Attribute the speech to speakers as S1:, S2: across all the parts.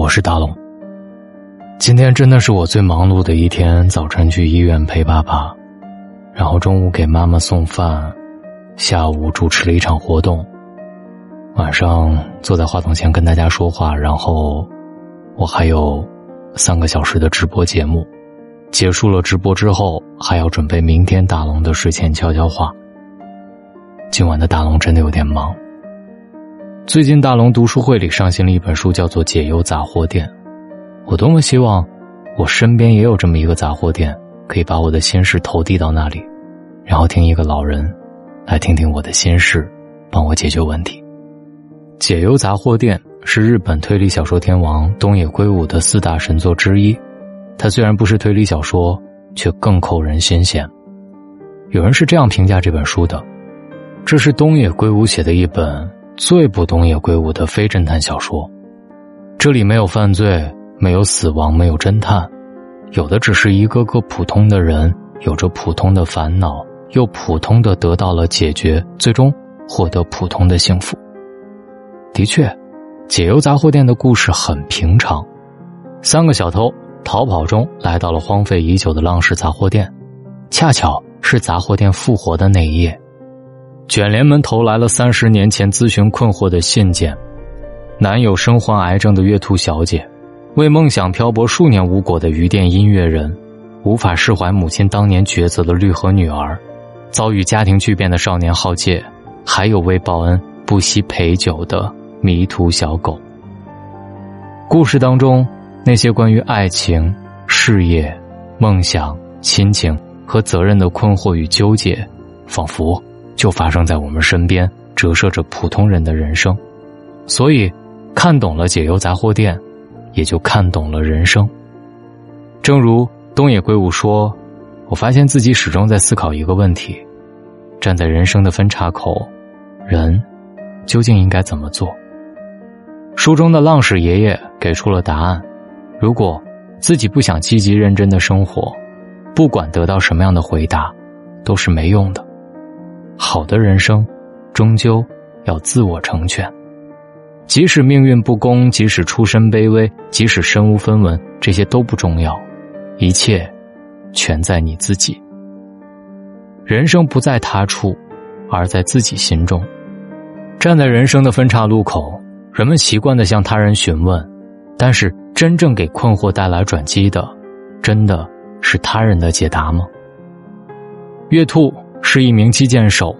S1: 我是大龙。今天真的是我最忙碌的一天。早晨去医院陪爸爸，然后中午给妈妈送饭，下午主持了一场活动，晚上坐在话筒前跟大家说话，然后我还有三个小时的直播节目。结束了直播之后，还要准备明天大龙的睡前悄悄话。今晚的大龙真的有点忙。最近大龙读书会里上新了一本书，叫做《解忧杂货店》。我多么希望，我身边也有这么一个杂货店，可以把我的心事投递到那里，然后听一个老人，来听听我的心事，帮我解决问题。《解忧杂货店》是日本推理小说天王东野圭吾的四大神作之一。它虽然不是推理小说，却更扣人心弦。有人是这样评价这本书的：这是东野圭吾写的一本。最不懂也归吾的非侦探小说，这里没有犯罪，没有死亡，没有侦探，有的只是一个个普通的人，有着普通的烦恼，又普通的得到了解决，最终获得普通的幸福。的确，解忧杂货店的故事很平常，三个小偷逃跑中来到了荒废已久的浪氏杂货店，恰巧是杂货店复活的那一夜。卷帘门投来了三十年前咨询困惑的信件，男友身患癌症的月兔小姐，为梦想漂泊数年无果的鱼店音乐人，无法释怀母亲当年抉择的绿河女儿，遭遇家庭巨变的少年浩介，还有为报恩不惜陪酒的迷途小狗。故事当中那些关于爱情、事业、梦想、亲情和责任的困惑与纠结，仿佛。就发生在我们身边，折射着普通人的人生，所以看懂了解忧杂货店，也就看懂了人生。正如东野圭吾说：“我发现自己始终在思考一个问题：站在人生的分岔口，人究竟应该怎么做？”书中的浪矢爷爷给出了答案：如果自己不想积极认真的生活，不管得到什么样的回答，都是没用的。好的人生，终究要自我成全。即使命运不公，即使出身卑微，即使身无分文，这些都不重要，一切全在你自己。人生不在他处，而在自己心中。站在人生的分岔路口，人们习惯的向他人询问，但是真正给困惑带来转机的，真的是他人的解答吗？月兔。是一名击剑手，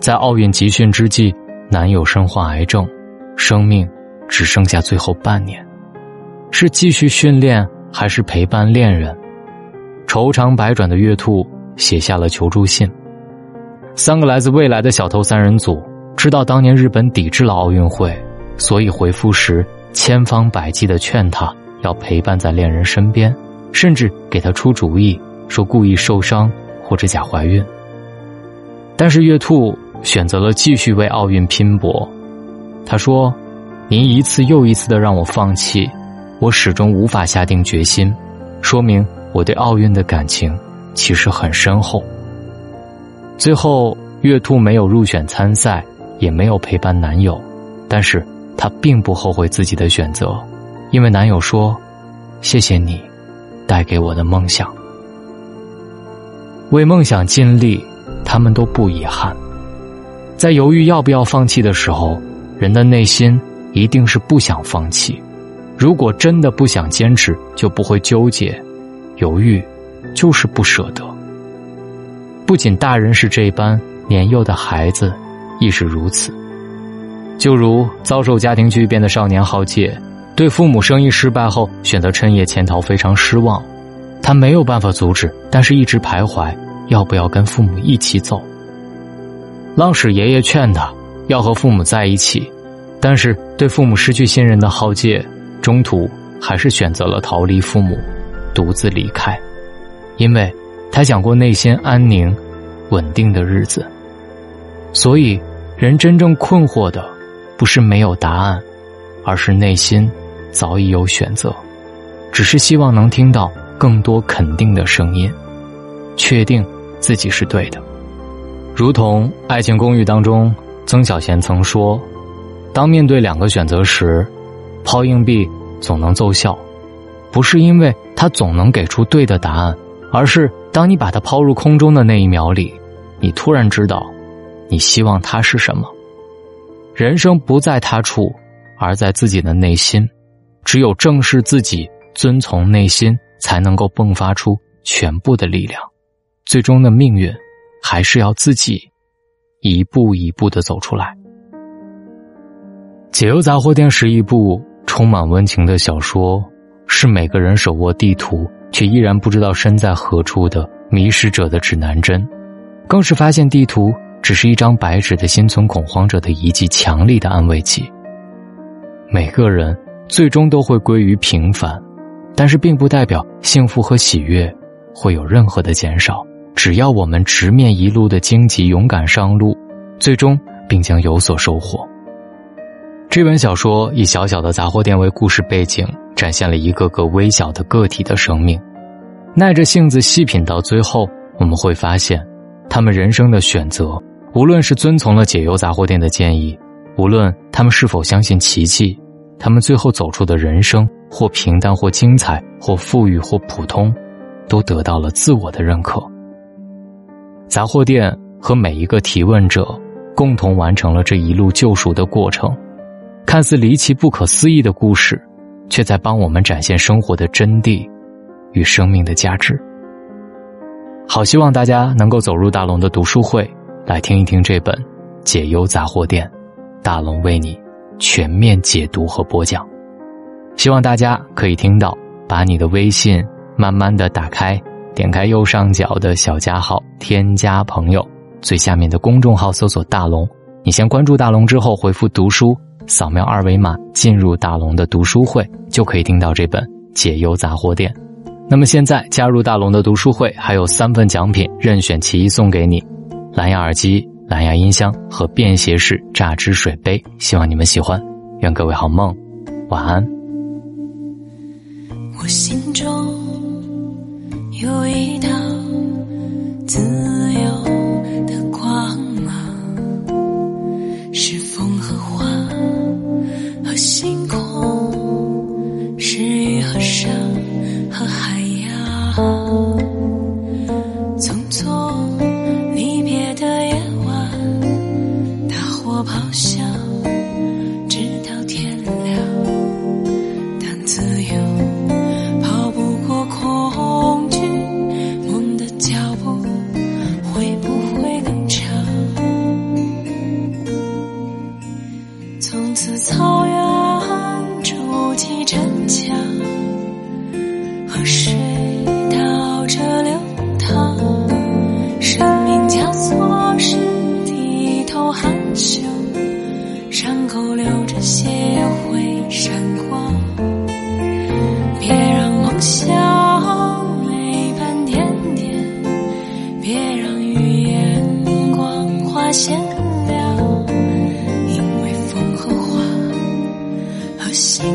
S1: 在奥运集训之际，男友身患癌症，生命只剩下最后半年，是继续训练还是陪伴恋人？愁肠百转的月兔写下了求助信。三个来自未来的小偷三人组知道当年日本抵制了奥运会，所以回复时千方百计的劝他要陪伴在恋人身边，甚至给他出主意说故意受伤或者假怀孕。但是月兔选择了继续为奥运拼搏。他说：“您一次又一次的让我放弃，我始终无法下定决心，说明我对奥运的感情其实很深厚。”最后，月兔没有入选参赛，也没有陪伴男友，但是她并不后悔自己的选择，因为男友说：“谢谢你，带给我的梦想，为梦想尽力。”他们都不遗憾，在犹豫要不要放弃的时候，人的内心一定是不想放弃。如果真的不想坚持，就不会纠结、犹豫，就是不舍得。不仅大人是这般，年幼的孩子亦是如此。就如遭受家庭巨变的少年浩介，对父母生意失败后选择趁夜潜逃，非常失望。他没有办法阻止，但是一直徘徊。要不要跟父母一起走？浪矢爷爷劝他要和父母在一起，但是对父母失去信任的浩介，中途还是选择了逃离父母，独自离开，因为他想过内心安宁、稳定的日子。所以，人真正困惑的，不是没有答案，而是内心早已有选择，只是希望能听到更多肯定的声音，确定。自己是对的，如同《爱情公寓》当中，曾小贤曾说：“当面对两个选择时，抛硬币总能奏效，不是因为它总能给出对的答案，而是当你把它抛入空中的那一秒里，你突然知道，你希望它是什么。人生不在他处，而在自己的内心。只有正视自己，遵从内心，才能够迸发出全部的力量。最终的命运，还是要自己一步一步的走出来。解忧杂货店是一部充满温情的小说，是每个人手握地图却依然不知道身在何处的迷失者的指南针，更是发现地图只是一张白纸的心存恐慌者的一剂强力的安慰剂。每个人。最终都会归于平凡，但是并不代表幸福和喜悦会有任何的减少。只要我们直面一路的荆棘，勇敢上路，最终并将有所收获。这本小说以小小的杂货店为故事背景，展现了一个个微小的个体的生命。耐着性子细品到最后，我们会发现，他们人生的选择，无论是遵从了解忧杂货店的建议，无论他们是否相信奇迹。他们最后走出的人生，或平淡，或精彩，或富裕，或普通，都得到了自我的认可。杂货店和每一个提问者共同完成了这一路救赎的过程，看似离奇、不可思议的故事，却在帮我们展现生活的真谛与生命的价值。好，希望大家能够走入大龙的读书会，来听一听这本《解忧杂货店》，大龙为你。全面解读和播讲，希望大家可以听到。把你的微信慢慢的打开，点开右上角的小加号，添加朋友，最下面的公众号搜索“大龙”。你先关注大龙之后，回复“读书”，扫描二维码进入大龙的读书会，就可以听到这本《解忧杂货店》。那么现在加入大龙的读书会，还有三份奖品，任选其一送给你：蓝牙耳机。蓝牙音箱和便携式榨汁水杯，希望你们喜欢。愿各位好梦，晚安。
S2: 我心中有一道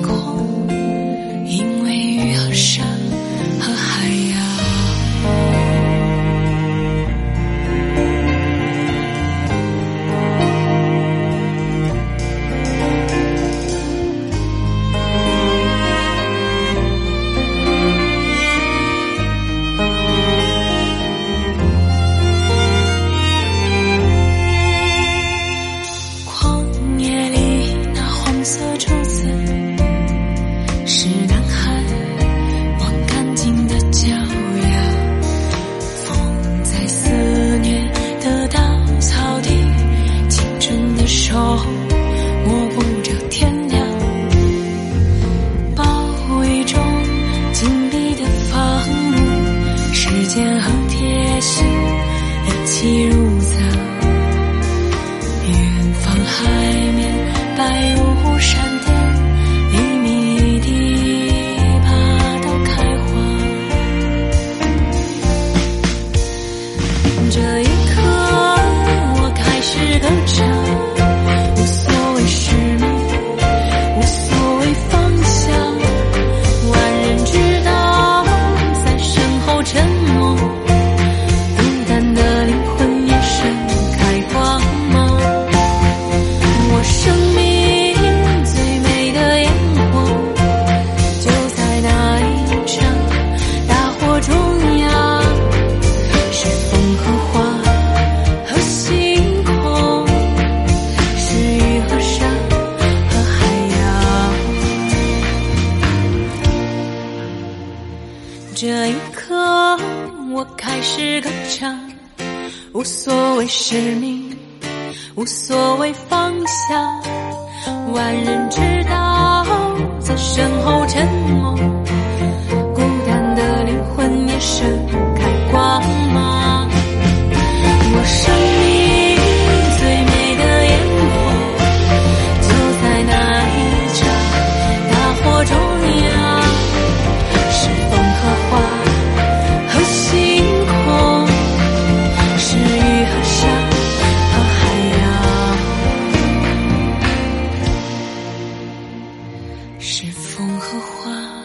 S2: 空，因为雨和山这一刻，我开始歌唱，无所谓使命，无所谓方向。万人知道，在身后沉默，孤单的灵魂也盛开光芒。我生命。风和花